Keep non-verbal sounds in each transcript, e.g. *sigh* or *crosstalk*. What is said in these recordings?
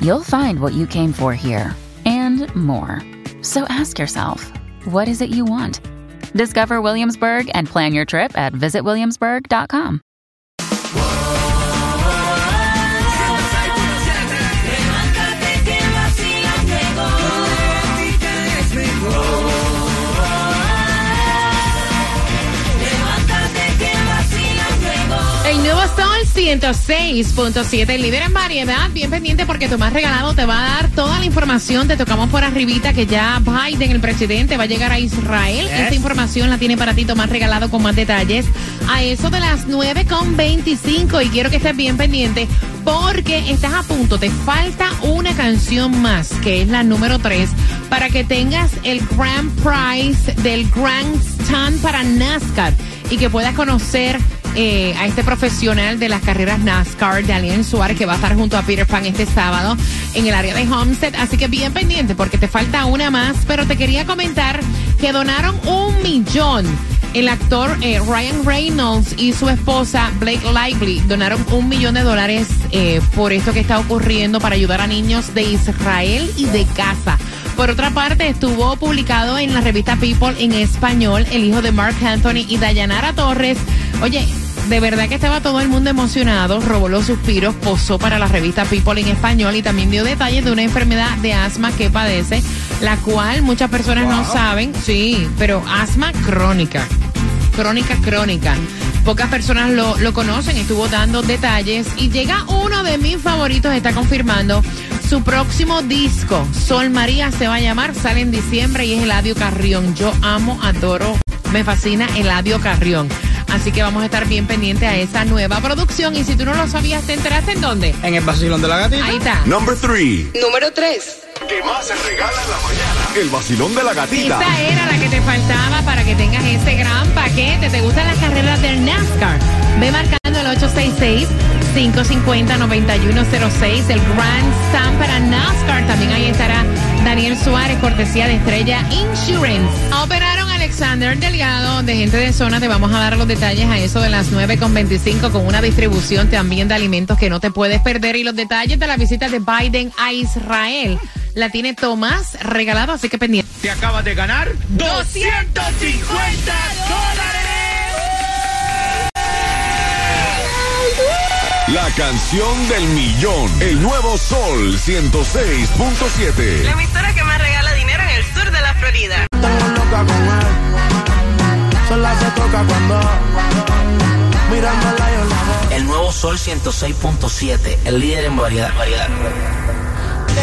you'll find what you came for here and more. So ask yourself, what is it you want? Discover Williamsburg and plan your trip at visitwilliamsburg.com. 106.7, líder en variedad, bien pendiente porque tu más regalado te va a dar toda la información. Te tocamos por arribita que ya Biden, el presidente, va a llegar a Israel. Esta información la tiene para ti Tomás regalado con más detalles a eso de las 9.25 y quiero que estés bien pendiente porque estás a punto. Te falta una canción más, que es la número 3, para que tengas el Grand Prize del Grand Stand para NASCAR y que puedas conocer eh, a este profesional de las carreras NASCAR, Daniel Suárez, que va a estar junto a Peter Pan este sábado en el área de Homestead. Así que bien pendiente porque te falta una más, pero te quería comentar que donaron un millón. El actor eh, Ryan Reynolds y su esposa Blake Lively donaron un millón de dólares eh, por esto que está ocurriendo para ayudar a niños de Israel y de Gaza. Por otra parte, estuvo publicado en la revista People en español el hijo de Mark Anthony y Dayanara Torres. Oye, de verdad que estaba todo el mundo emocionado, robó los suspiros, posó para la revista People en español y también dio detalles de una enfermedad de asma que padece, la cual muchas personas no saben, sí, pero asma crónica, crónica, crónica. Pocas personas lo, lo conocen, estuvo dando detalles y llega uno de mis favoritos, está confirmando su próximo disco, Sol María se va a llamar, sale en diciembre y es Eladio Carrión. Yo amo, adoro, me fascina Eladio Carrión. Así que vamos a estar bien pendientes a esa nueva producción. Y si tú no lo sabías, ¿te enteraste en dónde? En el vacilón de la gatita. Ahí está. Number three. Número 3. ¿Qué más se regala en la mañana? El vacilón de la gatita. Esta era la que te faltaba para que tengas ese gran paquete. ¿Te gustan las carreras del NASCAR? Ve marcando el 866-550-9106, el Grand Slam para NASCAR. También ahí estará Daniel Suárez, cortesía de Estrella Insurance. Operaron Alexander Delgado de gente de zona. Te vamos a dar los detalles a eso de las 9.25 con una distribución también de alimentos que no te puedes perder. Y los detalles de la visita de Biden a Israel la tiene Tomás regalado, así que pendiente. Te acabas de ganar 250 dólares. La canción del millón. El nuevo Sol 106.7. La emisora que más regala dinero en el sur de la Florida. Sola se toca cuando mirándola yo la veo. El nuevo Sol 106.7, el líder en variedad. variedad.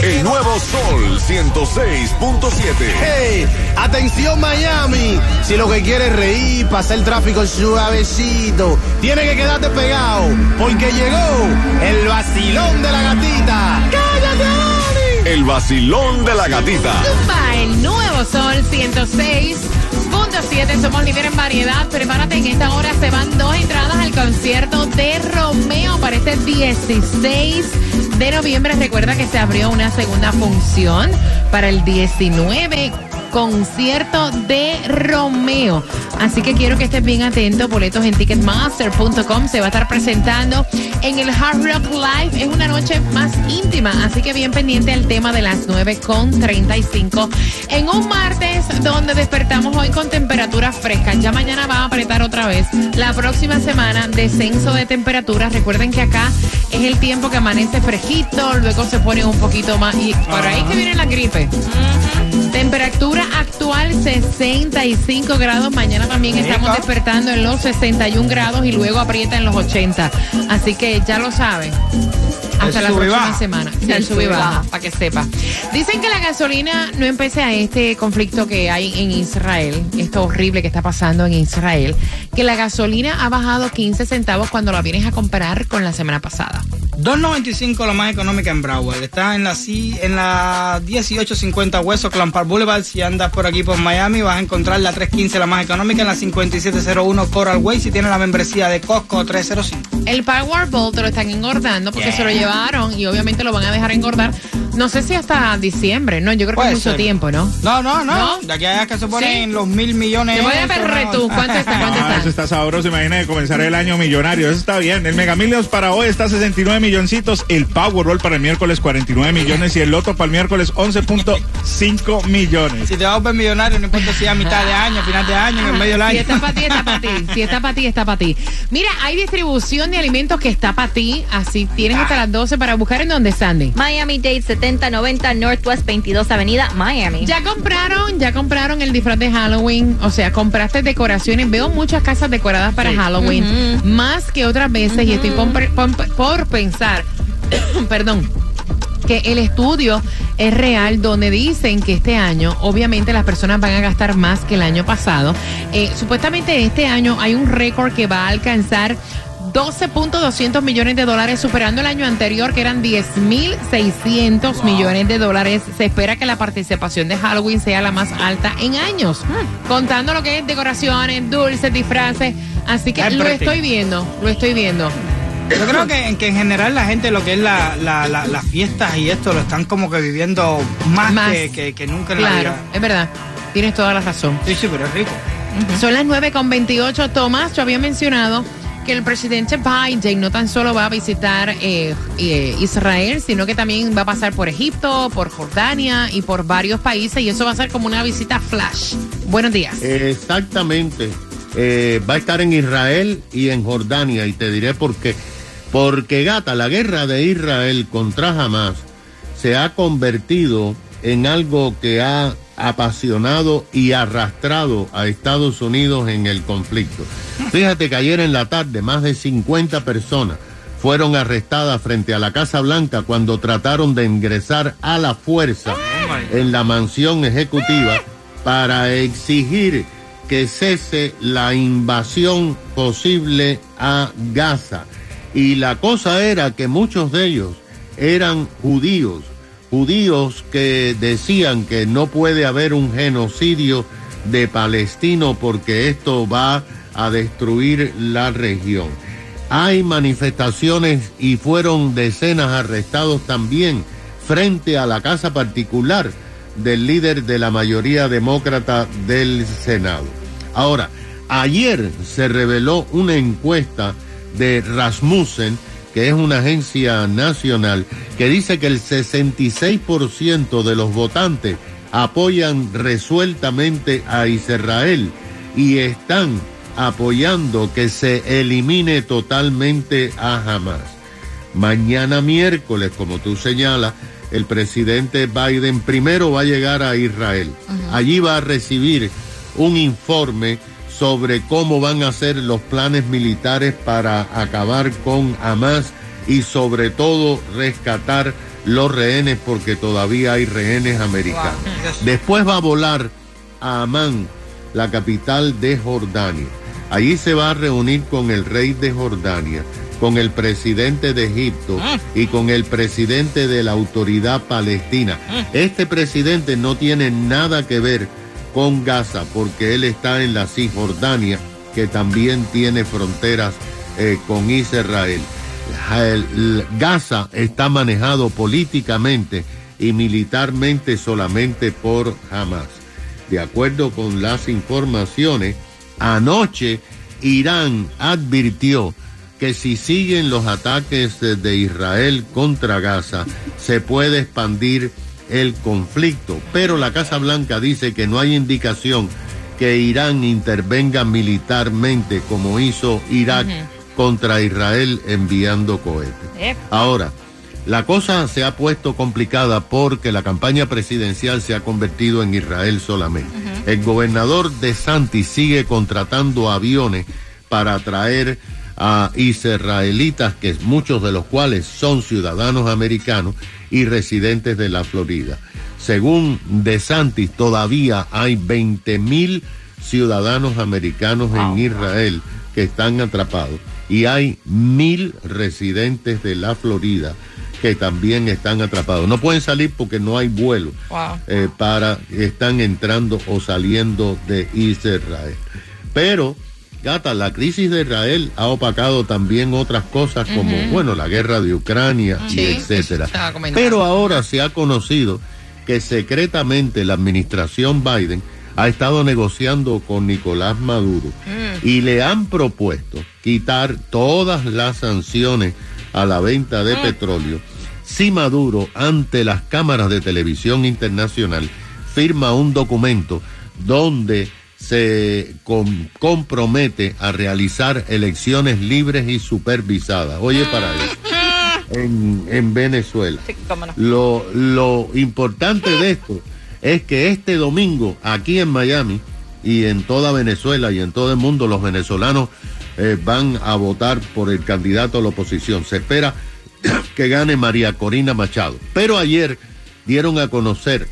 El nuevo Sol 106.7. Hey, atención Miami. Si lo que quieres es reír, pasar el tráfico suavecito, tiene que quedarte pegado, porque llegó el vacilón de la gatita. ¡Cállate, Dani! El vacilón de la gatita. Zumba, el nuevo Sol 106.7. Somos líder en variedad. Prepárate, en esta hora se van dos entradas al concierto de Romeo para este 16 de noviembre. Recuerda que se abrió una segunda función para el 19 concierto de Romeo. Así que quiero que estés bien atento. Boletos en ticketmaster.com se va a estar presentando en el Hard Rock Live. Es una noche más íntima, así que bien pendiente al tema de las 9 con 35. En un martes donde despertamos hoy con temperaturas frescas. Ya mañana va a apretar otra vez. La próxima semana, descenso de temperaturas. Recuerden que acá es el tiempo que amanece fresquito, luego se pone un poquito más. Y por ahí que viene la gripe. Temperatura actual 65 grados. Mañana también estamos despertando en los 61 grados y luego aprieta en los 80. Así que ya lo saben. Hasta El la próxima baja. semana. Sí, el sube y baja, para que sepa. Dicen que la gasolina no empecé a este conflicto que hay en Israel, esto horrible que está pasando en Israel, que la gasolina ha bajado 15 centavos cuando la vienes a comparar con la semana pasada. 2.95 la más económica en Broward. Está en la, C- en la 1850 West Clampar Boulevard. Si andas por aquí por Miami, vas a encontrar la 315 la más económica en la 5701 Coral Way. Si tienes la membresía de Costco 305. El Powerball te lo están engordando porque se lo llevaron y obviamente lo van a dejar engordar. No sé si hasta diciembre, ¿no? Yo creo que es mucho ser. tiempo, ¿no? No, no, no. ¿No? De aquí a allá que se ponen Sí. los mil millones. Te voy a ver no. tú. ¿Cuánto está? ¿Cuánto *laughs* Ah, eso está? está sabroso. Imagina de comenzar el año millonario. Eso está bien. El Mega Millions para hoy está 69 milloncitos. El Powerball para el miércoles 49 millones. Y el Loto para el miércoles 11.5 millones. Si te vas a volver millonario, no importa si es a mitad de año, final de año, en el medio del Si año. está para ti, está para ti. Si está para ti, está para ti. Mira, hay distribución de alimentos que está para ti. Así tienes hasta las 12 para buscar en donde Sandy. Miami Dade 7090 Northwest 22 Avenida, Miami. Ya compraron, ya compraron el disfraz de Halloween, o sea, compraste decoraciones. Veo muchas casas decoradas para Halloween, más que otras veces, y estoy por, por- por pensar, *coughs* perdón, que el estudio es real donde dicen que este año obviamente las personas van a gastar más que el año pasado. Eh, supuestamente este año hay un récord que va a alcanzar 12.200 millones de dólares, superando el año anterior que eran 10.600 millones de dólares. Se espera que la participación de Halloween sea la más alta en años, contando lo que es decoraciones, dulces, disfraces. Así que lo estoy viendo, lo estoy viendo. Yo creo que, que en general la gente lo que es la, la- la- las fiestas y esto lo están como que viviendo más, Más. Que, que- que nunca en la Claro, vida. es verdad. Tienes toda la razón. Sí, sí, pero es rico. Son las 9 con 28. Tomás, yo había mencionado que el presidente Biden no tan solo va a visitar eh, eh, Israel, sino que también va a pasar por Egipto, por Jordania y por varios países y eso va a ser como una visita flash. Buenos días. Exactamente. Eh, va a estar en Israel y en Jordania y te diré por qué. Porque gata, la guerra de Israel contra Hamas se ha convertido en algo que ha apasionado y arrastrado a Estados Unidos en el conflicto. Fíjate que ayer en la tarde más de 50 personas fueron arrestadas frente a la Casa Blanca cuando trataron de ingresar a la fuerza en la mansión ejecutiva para exigir que cese la invasión posible a Gaza. Y la cosa era que muchos de ellos eran judíos, judíos que decían que no puede haber un genocidio de palestino porque esto va a destruir la región. Hay manifestaciones y fueron decenas arrestados también frente a la casa particular del líder de la mayoría demócrata del Senado. Ahora, ayer se reveló una encuesta de Rasmussen, que es una agencia nacional, que dice que el 66% de los votantes apoyan resueltamente a Israel y están apoyando que se elimine totalmente a Hamas. Mañana miércoles, como tú señalas, el presidente Biden primero va a llegar a Israel. Allí va a recibir un informe sobre cómo van a ser los planes militares para acabar con Hamas y sobre todo rescatar los rehenes porque todavía hay rehenes americanos. Después va a volar a Amán, la capital de Jordania. Allí se va a reunir con el rey de Jordania, con el presidente de Egipto y con el presidente de la autoridad palestina. Este presidente no tiene nada que ver con Gaza porque él está en la Cisjordania, que también tiene fronteras eh, con Israel. El- el- Gaza está manejado políticamente y militarmente solamente por Hamas. De acuerdo con las informaciones, anoche Irán advirtió que si siguen los ataques de Israel contra Gaza, se puede expandir el conflicto. Pero la Casa Blanca dice que no hay indicación que Irán intervenga militarmente como hizo Irak contra Israel enviando cohetes. Ahora, la cosa se ha puesto complicada porque la campaña presidencial se ha convertido en Israel solamente. El gobernador de Santi sigue contratando aviones para traer a israelitas, que muchos de los cuales son ciudadanos americanos y residentes de la Florida. Según De Santis, todavía hay 20 mil ciudadanos americanos en Israel que están atrapados y hay mil residentes de la Florida que también están atrapados. No pueden salir porque no hay vuelo Wow. eh, para están entrando o saliendo de Israel. Pero, gata, la crisis de Israel ha opacado también otras cosas como, bueno, la guerra de Ucrania Sí, y etcétera. Pero ahora se ha conocido que secretamente la administración Biden ha estado negociando con Nicolás Maduro y le han propuesto quitar todas las sanciones a la venta de petróleo si Maduro ante las cámaras de televisión internacional firma un documento donde se com- compromete a realizar elecciones libres y supervisadas. Oye, para eso. En, en Venezuela. Lo, lo importante de esto es que este domingo aquí en Miami y en toda Venezuela y en todo el mundo los venezolanos eh, van a votar por el candidato a la oposición. Se espera *coughs* que gane María Corina Machado. Pero ayer dieron a conocer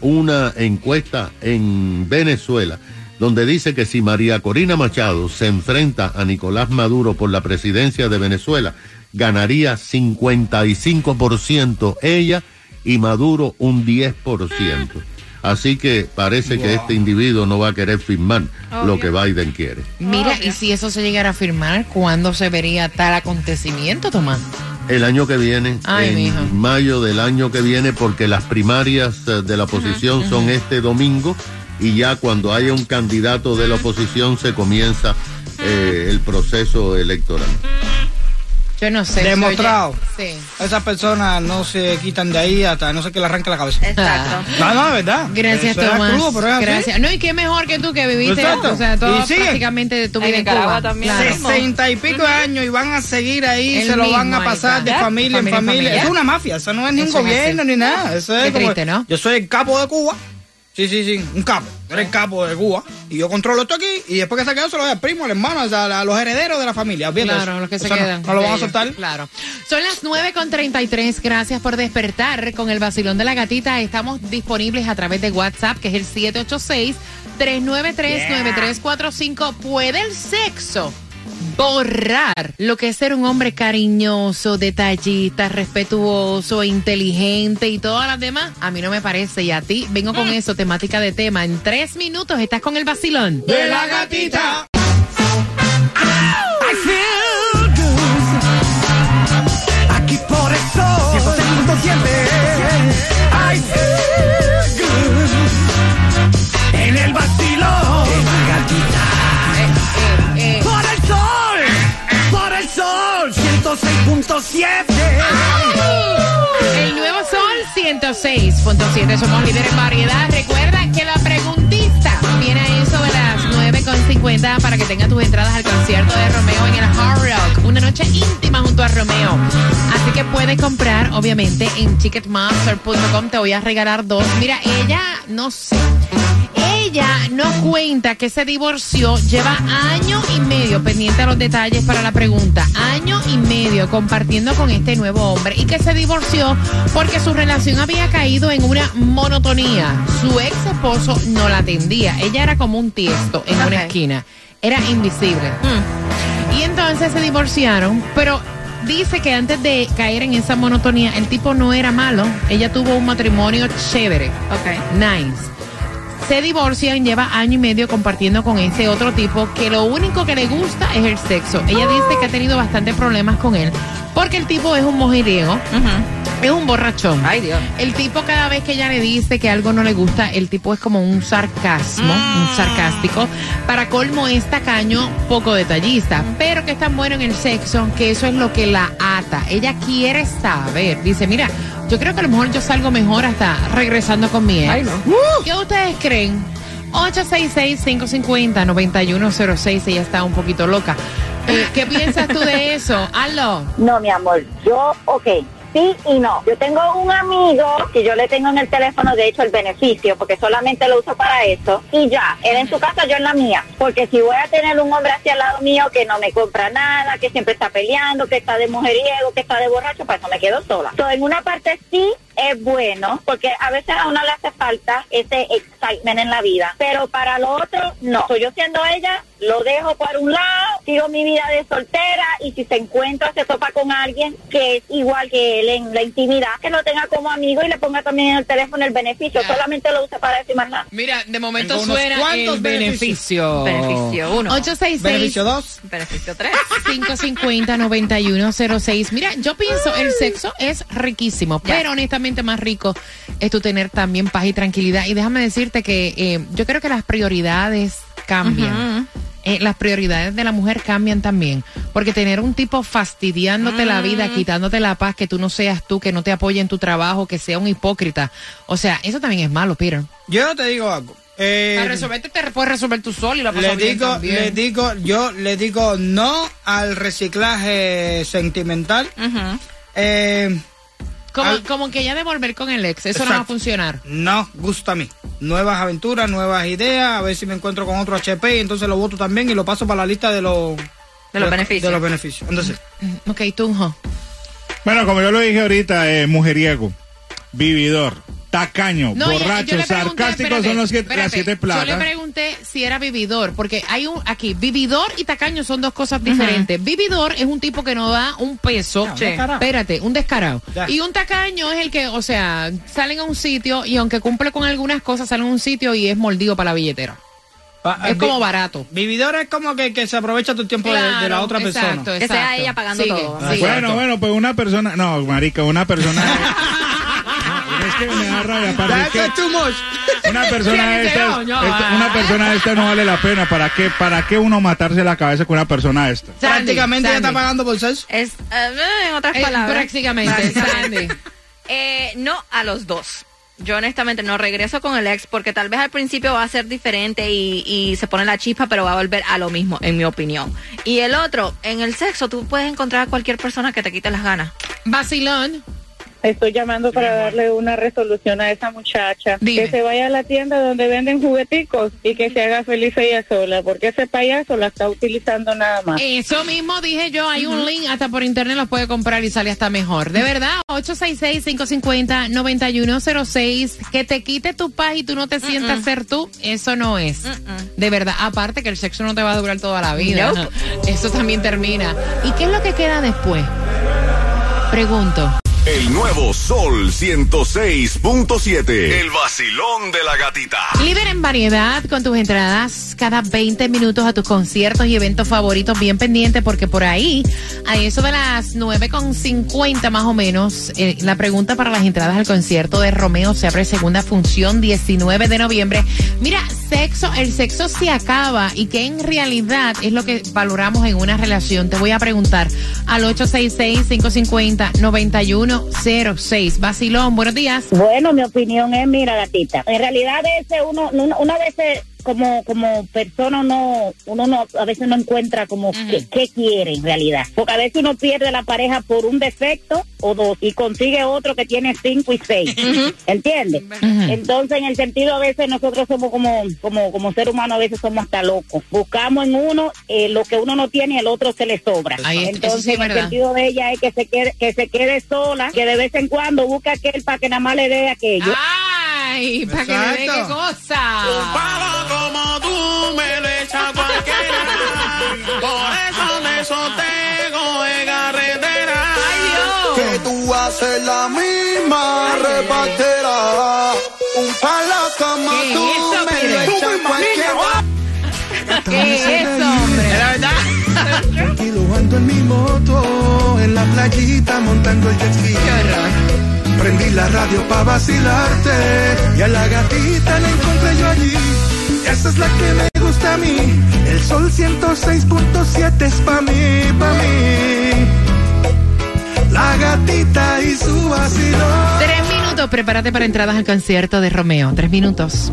una encuesta en Venezuela donde dice que si María Corina Machado se enfrenta a Nicolás Maduro por la presidencia de Venezuela, ganaría 55% ella y Maduro un 10%. Así que parece que este individuo no va a querer firmar lo que Biden quiere. Mira, y si eso se llegara a firmar, ¿cuándo se vería tal acontecimiento, Tomás? El año que viene, Ay, en mijo. mayo del año que viene, porque las primarias eh, de la oposición son este domingo y ya cuando haya un candidato de la oposición se comienza eh, el proceso electoral. Yo no sé. Demostrado. Sí. Esas personas no se quitan de ahí hasta no sé que le arranque la cabeza. Exacto. *laughs* No, no, de verdad. Gracias, Eso Tomás. crudo, pero es así. Gracias. No, y qué mejor que tú que viviste, Exacto. o sea, todo prácticamente tu En vida en Cuba. también. Claro. Sesenta y pico de años y van a seguir ahí, El se lo van a pasar de familia, en Familia en familia. es una mafia, eso no es ni un gobierno así. ni nada. Eso es Qué como, triste, ¿no? Yo soy el capo de Cuba. Sí, sí, sí, un capo. Eres el capo de Cuba. Y yo controlo esto aquí. Y después que se quedó, se lo doy al primo, al hermano, o sea, a los herederos de la familia. De Claro, los que se Eso no- quedan. No, lo van a soltar. Claro. Son las 9 con 33. Gracias por despertar con el vacilón de la gatita. Estamos disponibles a través de WhatsApp, que es el 786-393-9345. ¿Puede el sexo borrar lo que es ser un hombre cariñoso, detallista, respetuoso, inteligente y todas las demás? A mí no me parece. Y a ti, vengo con eso, temática de tema. En tres minutos estás con el vacilón. De la gatita. Aquí 106.7 El nuevo Sol 106.7. Somos líderes en variedad. Recuerda que la preguntista viene a eso de las 9.50 para que tenga tus entradas al concierto de Romeo en el Hard Rock. Una noche íntima junto a Romeo. Así que puedes comprar, obviamente, en ticketmaster.com. Te voy a regalar dos. Mira, ella, no sé. Ella no cuenta que se divorció, lleva año y medio pendiente a los detalles para la pregunta, año y medio compartiendo con este nuevo hombre y que se divorció porque su relación había caído en una monotonía. Su ex esposo no la atendía, ella era como un tiesto en una esquina, era invisible. Y entonces se divorciaron, pero dice que antes de caer en esa monotonía, el tipo no era malo, ella tuvo un matrimonio chévere. Ok. Nice. Se divorcian, lleva año y medio compartiendo con ese otro tipo que lo único que le gusta es el sexo. Ella dice que ha tenido bastantes problemas con él porque el tipo es un mujeriego, es un borrachón. Ay, Dios. El tipo cada vez que ella le dice que algo no le gusta, el tipo es como un sarcasmo, un sarcástico. Para colmo es tacaño, poco detallista, pero que es tan bueno en el sexo que eso es lo que la ata. Ella quiere saber, dice, mira, yo creo que a lo mejor yo salgo mejor hasta regresando con mi ex. Ay, no. ¿Qué ustedes creen? 866-550-9106, ella está un poquito loca. Eh, ¿Qué piensas tú de eso? Aló. No, mi amor, yo, ok, sí y no. Yo tengo un amigo que yo le tengo en el teléfono, de hecho, el beneficio, porque solamente lo uso para eso. Y ya, él en su casa, yo en la mía. Porque si voy a tener un hombre hacia al lado mío que no me compra nada, que siempre está peleando, que está de mujeriego, que está de borracho, para eso me quedo sola. Entonces, en una parte sí es bueno, porque a veces a uno le hace falta ese excitement en la vida. Pero para lo otro, no. So, yo siendo ella, lo dejo por un lado sigo mi vida de soltera y si se encuentra, se topa con alguien que es igual que él en la intimidad, que lo tenga como amigo y le ponga también en el teléfono el beneficio, solamente lo use para decir más nada. Mira, de momento suena cuantos el beneficio. Beneficio uno. 866 Beneficio 2. Beneficio 3. 550-9106. Mira, yo pienso el sexo es riquísimo, Ya. pero honestamente más rico es tu tener también paz y tranquilidad. Y déjame decirte que eh, yo creo que las prioridades cambian. Eh, las prioridades de la mujer cambian también. Porque tener un tipo fastidiándote la vida, quitándote la paz, que tú no seas tú, que no te apoye en tu trabajo, que sea un hipócrita. O sea, eso también es malo, Peter. Yo te digo algo. Eh, Para resolverte te puedes resolver tú solo y la le digo, también. le digo, yo le digo no al reciclaje sentimental. Eh, como, al- como que ya devolver con el ex, eso no va a funcionar. no gusta a mí. Nuevas aventuras, nuevas ideas, a ver si me encuentro con otro HP y entonces lo voto también y lo paso para la lista de los De los beneficios. De los beneficios. Entonces, Ok, Tunjo. Bueno, como yo lo dije ahorita, eh, mujeriego, vividor, tacaño, No, borracho, sarcástico espérate, son los que, espérate, las siete Yo le plagas. pregunté si era vividor, porque hay un aquí, vividor y tacaño son dos cosas diferentes. Vividor es un tipo que no da un peso. un descarado. Espérate, un descarado. Ya. Y un tacaño es el que, o sea, salen a un sitio y aunque cumple con algunas cosas, salen a un sitio y es mordido para la billetera. pa- Es vi- como barato. Vividor es como que, que se aprovecha tu tiempo de- de, la otra exacto, persona. Que sea exacto. ella pagando Sigue, todo. sigue. Bueno, bueno, pues una persona, no, marica, una persona. *laughs* No, es que me da rabia, parce, es que That's too much. una persona de estas, esta- una persona de esta no vale la pena. ¿Para qué, para qué uno matarse la cabeza con una persona de esta? Sandy, Prácticamente ella está pagando por sexo. Es, eh, en otras Eh, palabras. prácticamente, Sandy. Eh, no a los dos. Yo honestamente no regreso con el ex porque tal vez al principio va a ser diferente y, y se pone la chispa, pero va a volver a lo mismo, en mi opinión. Y el otro, en el sexo, tú puedes encontrar a cualquier persona que te quite las ganas. Vacilón. Estoy llamando para darle una resolución a esa muchacha. Dime. Que se vaya a la tienda donde venden jugueticos y que se haga feliz ella sola, porque ese payaso la está utilizando nada más. Eso mismo dije yo, hay un link, hasta por internet los puede comprar y sale hasta mejor. De verdad, 866-550-9106, que te quite tu paz y tú no te sientas ser tú, eso no es. De verdad, aparte que el sexo no te va a durar toda la vida, eso también termina. ¿Y qué es lo que queda después? Pregunto. El nuevo Sol 106.7. El vacilón de la gatita. Líder en variedad con tus entradas cada 20 minutos a tus conciertos y eventos favoritos. Bien pendiente porque por ahí, a eso de las 9.50 más o menos, eh, la pregunta para las entradas al concierto de Romeo se abre segunda función 19 de noviembre. Mira, sexo, el sexo se acaba y que en realidad es lo que valoramos en una relación. Te voy a preguntar al 866-550-9106. Basilón, buenos días. Bueno, mi opinión es, mira, gatita, en realidad ese uno, una vez como como persona uno uno no a veces no encuentra como qué, qué quiere en realidad. Porque a veces uno pierde la pareja por un defecto o dos y consigue otro que tiene cinco y seis. ¿entiendes? entonces en el sentido a veces nosotros somos como como como ser humano a veces somos hasta locos. Buscamos en uno eh, lo que uno no tiene y el otro se le sobra. Ahí entonces sí en el verdad. sentido de ella es que se quede que se quede sola que de vez en cuando busca aquel para que nada más le dé aquello Ay, para que le dé qué Exacto. cosa. como tú me lo echas cualquiera. Por eso me sostengo en carretera. Que tú haces la misma repartera. Un pala como ¿Qué tú es eso, me lo echas cualquiera. ¿Qué es eso, hombre? La verdad. Tranquilo ando en mi moto, en la playita montando el jet ski. Qué horror. Prendí la radio pa' vacilarte y a la gatita la encontré yo allí. Esa es la que me gusta a mí. El sol 106.7 es pa' mí, pa' mí. La gatita y su vacilón. Tres minutos, prepárate para entradas al concierto de Romeo. Tres minutos.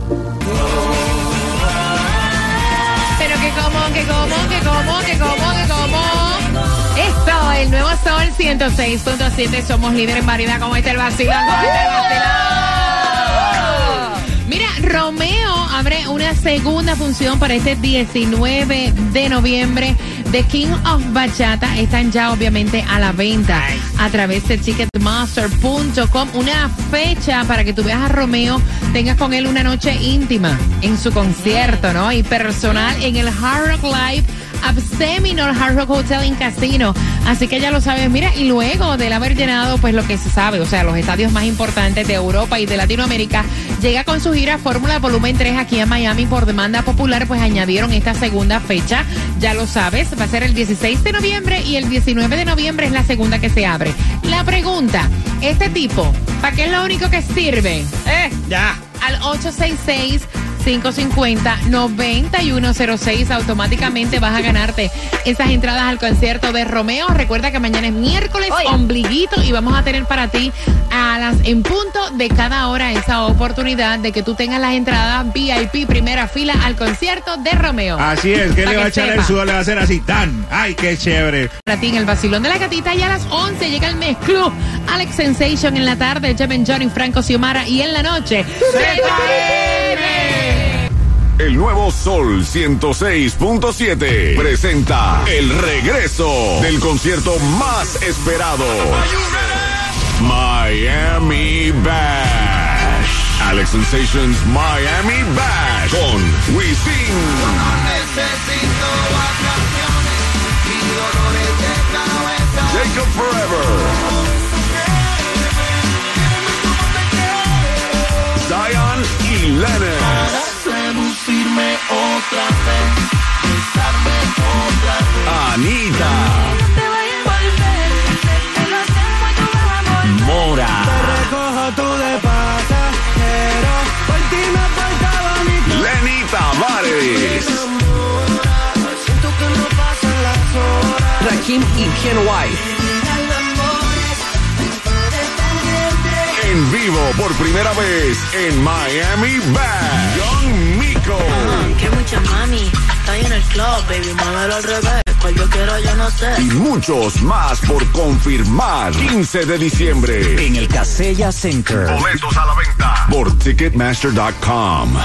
Pero que como, que como, que como, que como. El nuevo Sol 106.7. Somos líderes en variedad. ¿Cómo está el vacilón? ¿Cómo está el vacilón? Mira, Romeo abre una segunda función para este 19 de noviembre. The King of Bachata están ya obviamente a la venta a través de Ticketmaster.com. Una fecha para que tú veas a Romeo, tengas con él una noche íntima en su concierto, ¿no? Y personal en el Hard Rock Live Abseminor Hard Rock Hotel en Casino. Así que ya lo sabes, mira, y luego de haber llenado pues lo que se sabe, o sea, los estadios más importantes de Europa y de Latinoamérica, llega con su gira Fórmula Volumen 3 aquí en Miami por demanda popular, pues añadieron esta segunda fecha, ya lo sabes, va a ser el 16 de noviembre y el 19 de noviembre es la segunda que se abre. La pregunta, este tipo, ¿para qué es lo único que sirve? Eh, ya. Al 866 550-9106. Automáticamente vas a ganarte esas entradas al concierto de Romeo. Recuerda que mañana es miércoles, ombliguito, y vamos a tener para ti a las en punto de cada hora esa oportunidad de que tú tengas las entradas VIP primera fila al concierto de Romeo. Así es, que le va a echar el sudor, le va a hacer así tan. Ay, qué chévere. Para ti en el vacilón de la gatita y a las 11 llega el Mes Club. Alex Sensation en la tarde, Jeven Johnny, Franco Xiomara y en la noche. El nuevo Sol 106.7 presenta el regreso del concierto más esperado. Miami Bash. Alex Sensations Miami Bash con Wisin. Jacob Forever. Zion y Lennon. Seducirme otra vez, besarme otra vez. Anita. Mora. Te recojo tú de pasajero, por ti me faltaba mi Lenny Tavares. Siento que no pasan las horas. Rakim y Ken White. En vivo por primera vez en Miami Bash. Young Miko. Que mucha mami, está ahí en el club, baby, muévelo al revés. Cual yo quiero, yo no sé. Y muchos más por confirmar. 15 de diciembre. En el Casella Center. Boletos a la venta por Ticketmaster.com.